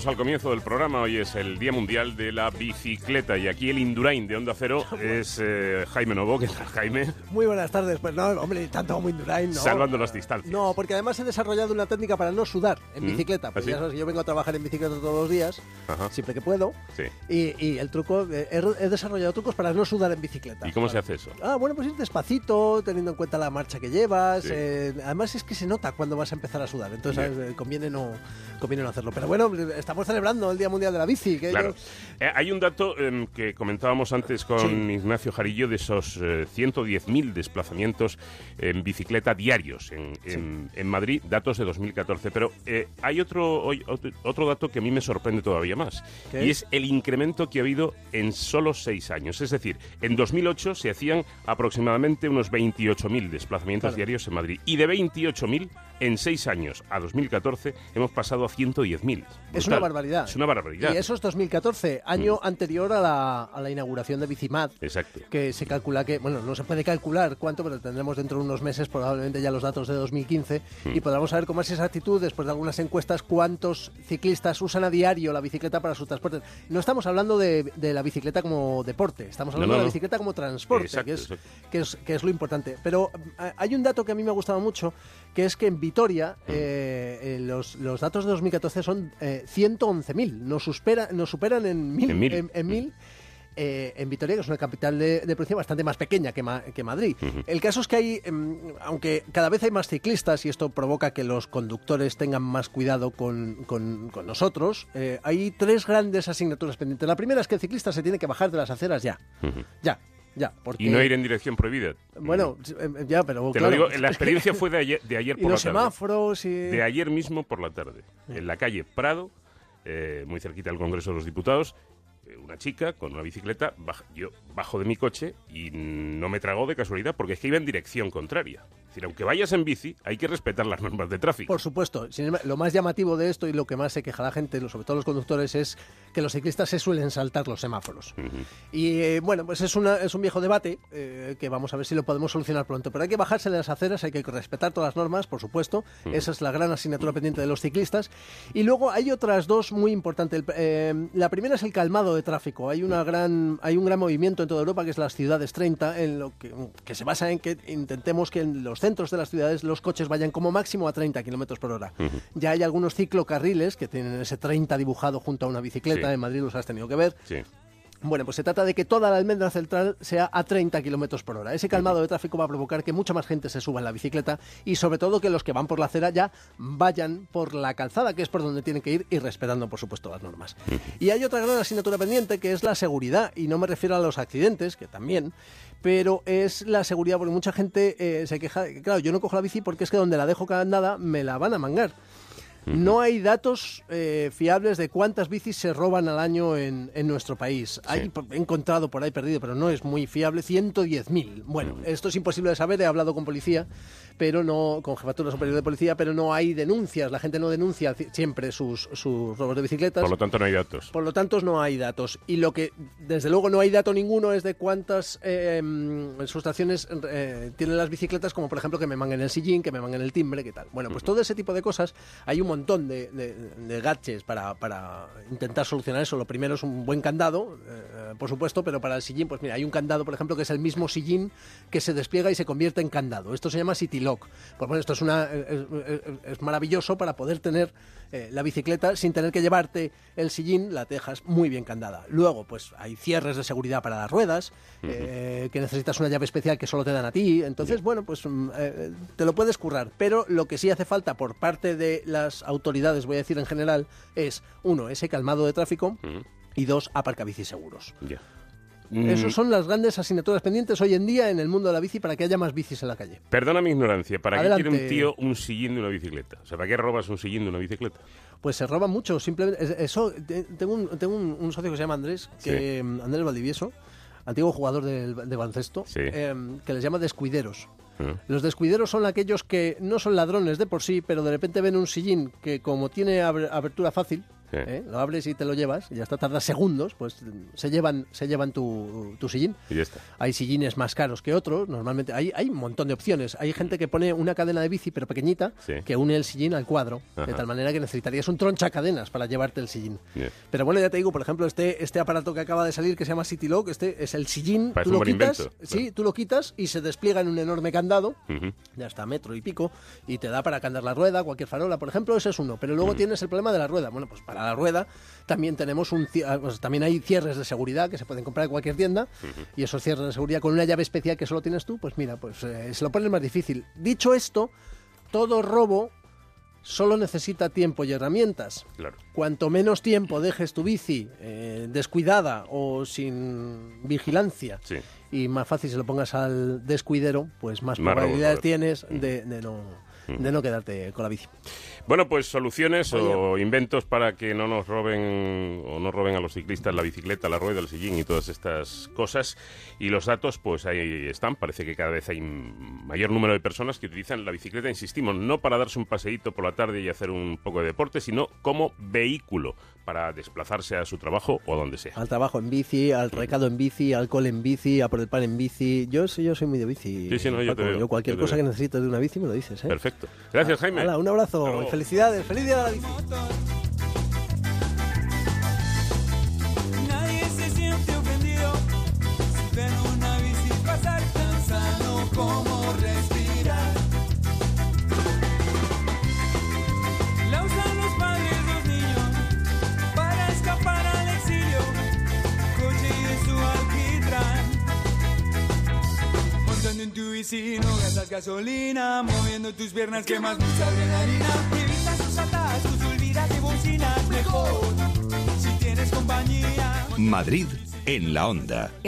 adelantamos al comienzo del programa, hoy es el Día Mundial de la Bicicleta y aquí el Indurain de Onda Cero es eh, Jaime Novo. ¿Qué tal, Jaime? Muy buenas tardes. Pues no, hombre, tanto como Indurain, no. Salvando las distancias. No, porque además he desarrollado una técnica para no sudar en ¿Mm? bicicleta. ¿Ah, sí? ya sabes que yo vengo a trabajar en bicicleta todos los días, Ajá. siempre que puedo. Sí. Y, y el truco, eh, he, he desarrollado trucos para no sudar en bicicleta. ¿Y cómo se hace eso? Ah, bueno, pues ir despacito, teniendo en cuenta la marcha que llevas. Sí. eh, además es que se nota cuando vas a empezar a sudar, entonces. ¿sabes? Eh, conviene no conviene no hacerlo. Pero bueno, estamos celebrando el Día Mundial de la Bici. Que Claro. yo- Eh, hay un dato em, que comentábamos antes con Ignacio Jarillo de esos eh, 110.000 desplazamientos en bicicleta diarios en, en- en Madrid, datos de 2014. Pero eh, hay otro, hoy- otro, otro dato que a mí me sorprende todavía más. ¿Qué? Y es el incremento que ha habido en solo seis años. Es decir, en 2008 se hacían aproximadamente unos 28.000 desplazamientos Claro. diarios en Madrid. Y de 28.000 en seis años a 2014 hemos pasado a 110.000. Es una Brutal. barbaridad. Es una barbaridad. Y eso es 2014, año anterior a la, a la inauguración de Bicimad. Exacto. que se calcula que, bueno, no se puede calcular cuánto, pero tendremos dentro de unos meses probablemente ya los datos de 2015 Hmm. y podremos saber con más exactitud, después de algunas encuestas, cuántos ciclistas usan a diario la bicicleta para su transporte. No estamos hablando de, de la bicicleta como deporte, estamos hablando No, no, de la bicicleta como transporte, Exacto, que, es, que, es, que es lo importante. Pero eh, hay un dato que a mí me ha gustado mucho, que es que en Vitoria Hmm. eh, eh, los, los datos de 2014 son eh, 111.000, nos, supera, nos superan en 1.000. En mil. en- en mil eh, en Vitoria, que es una capital de, de provincia bastante más pequeña que, Ma- que Madrid. El caso es que hay, em, aunque cada vez hay más ciclistas y esto provoca que los conductores tengan más cuidado con, con- con nosotros, eh, hay tres grandes asignaturas pendientes. La primera es que el ciclista se tiene que bajar de las aceras ya. Ya, ya. Porque, Y no ir en dirección prohibida. Bueno, em, ya, pero Te claro, lo digo, la experiencia fue de ayer, de ayer Y por los la tarde. semáforos y... De ayer mismo por la tarde. En la calle Prado, eh, muy cerquita del Congreso de los Diputados, eh, una chica con una bicicleta, bajo de mi coche y no me tragó de casualidad porque es que iba en dirección contraria. Es decir, aunque vayas en bici, hay que respetar las normas de tráfico. Por supuesto. Sin embargo, lo más llamativo de esto y lo que más se queja la gente, sobre todo los conductores, es que los ciclistas se suelen saltar los semáforos. Y eh, bueno, pues es, una, es un viejo debate eh, que vamos a ver si lo podemos solucionar pronto. Pero hay que bajarse de las aceras, hay que respetar todas las normas, por supuesto. Esa es la gran asignatura pendiente de los ciclistas. Y luego hay otras dos muy importantes. El- eh, la primera es el calmado de tráfico. Hay, una gran, hay un gran movimiento en toda Europa que es las ciudades 30, en lo que, que se basa en que intentemos que en los centros de las ciudades los coches vayan como máximo a 30 kilómetros por hora. Ya hay algunos ciclocarriles que tienen ese 30 dibujado junto a una bicicleta. Sí. En Madrid los has tenido que ver. Sí. Bueno, pues se trata de que toda la almendra central sea a 30 kilómetros por hora. Ese calmado de tráfico va a provocar que mucha más gente se suba en la bicicleta y sobre todo que los que van por la acera ya vayan por la calzada, que es por donde tienen que ir y respetando, por supuesto, las normas. Y hay otra gran asignatura pendiente que es la seguridad, y no me refiero a los accidentes, que también, pero es la seguridad, porque mucha gente eh, se queja, claro, yo no cojo la bici porque es que donde la dejo andada me la van a mangar. No hay datos eh, fiables de cuántas bicis se roban al año en, en nuestro país. Hay, he encontrado por ahí perdido, pero no es muy fiable, 110.000. Bueno, esto es imposible de saber, he hablado con policía, pero no con jefatura superior de policía, pero no hay denuncias. La gente no denuncia ci- siempre sus, sus robos de bicicletas. Por lo tanto, no hay datos. Por lo tanto, no hay datos. Y lo que, desde luego, no hay dato ninguno es de cuántas eh, sustracciones eh, tienen las bicicletas, como por ejemplo que me manguen el sillín, que me manguen el timbre, qué tal. Bueno, pues todo ese tipo de cosas, hay un montón de, de, de gadgets para, para intentar solucionar eso. Lo primero es un buen candado, eh, por supuesto, pero para el sillín, pues mira, hay un candado, por ejemplo, que es el mismo sillín que se despliega y se convierte en candado. Esto se llama City Lock. Pues bueno, esto es, una, es, es- es maravilloso para poder tener eh, la bicicleta sin tener que llevarte el sillín, la dejas muy bien candada. Luego, pues hay cierres de seguridad para las ruedas, eh, que necesitas una llave especial que solo te dan a ti. Entonces, bueno, pues mm, eh, te lo puedes currar. Pero lo que sí hace falta por parte de las autoridades, voy a decir en general, es, uno, ese calmado de tráfico Ujú. y dos, aparcabicis seguros. Ya. Esas son las grandes asignaturas pendientes hoy en día en el mundo de la bici para que haya más bicis en la calle. Perdona mi ignorancia, ¿para Adelante. qué quiere un tío un sillín de una bicicleta? O sea, ¿para qué robas un sillín de una bicicleta? Pues se roba mucho, simplemente. es- Eso, te- tengo un, tengo un, un socio que se llama Andrés, que mm, Andrés Valdivieso, antiguo jugador del- de, baloncesto, Sí. em, que les llama descuideros. Los descuideros son aquellos que no son ladrones de por sí, pero de repente ven un sillín que como tiene ab- abertura fácil, ¿eh? lo abres y te lo llevas, y ya está, tarda segundos, pues se llevan, se llevan tu, tu sillín. Y ya está. Hay sillines más caros que otros, normalmente hay, hay un montón de opciones. Hay gente que pone una cadena de bici, pero pequeñita, Sí. que une el sillín al cuadro, de tal manera que necesitarías un troncha cadenas para llevarte el sillín. Pero bueno, ya te digo, por ejemplo, este, este aparato que acaba de salir, que se llama City Lock, este es el sillín, Parece tú lo quitas, invento, sí, claro. tú lo quitas y se despliega en un enorme candado, Ujú. ya está metro y pico, y te da para cambiar la rueda, cualquier farola, por ejemplo, ese es uno. Pero luego tienes el problema de la rueda. Bueno, pues para la rueda también tenemos un ah, pues también hay cierres de seguridad que se pueden comprar en cualquier tienda, y esos cierres de seguridad con una llave especial que solo tienes tú, pues mira, pues eh, se lo pones más difícil. Dicho esto, todo robo solo necesita tiempo y herramientas. Claro. Cuanto menos tiempo dejes tu bici eh, descuidada o sin vigilancia Sí. y más fácil se lo pongas al descuidero, pues más, Más probabilidades robos, tienes de, de no, de no quedarte con la bici. Bueno, pues soluciones Oye. o inventos para que no nos roben o no roben a los ciclistas la bicicleta, la rueda, el sillín y todas estas cosas. Y los datos, pues ahí están. Parece que cada vez hay mayor número de personas que utilizan la bicicleta, insistimos, no para darse un paseíto por la tarde y hacer un poco de deporte, sino como vehículo para desplazarse a su trabajo o a donde sea. Al trabajo en bici, al recado en bici, al cole en bici, a por el pan en bici. Yo, yo soy muy de bici. Sí, sí, no, yo te veo, Yo cualquier yo te cosa veo. que necesites de una bici me lo dices, ¿eh? Perfecto. Gracias, Jaime. Hala, un abrazo y felicidades. ¡Feliz día de la bici! Tu bici, no gastas gasolina. Moviendo tus piernas, quemas mucha adrenalina. Evitas tus atascos, olvidas de bocinas. Mejor si tienes compañía. Madrid en la onda.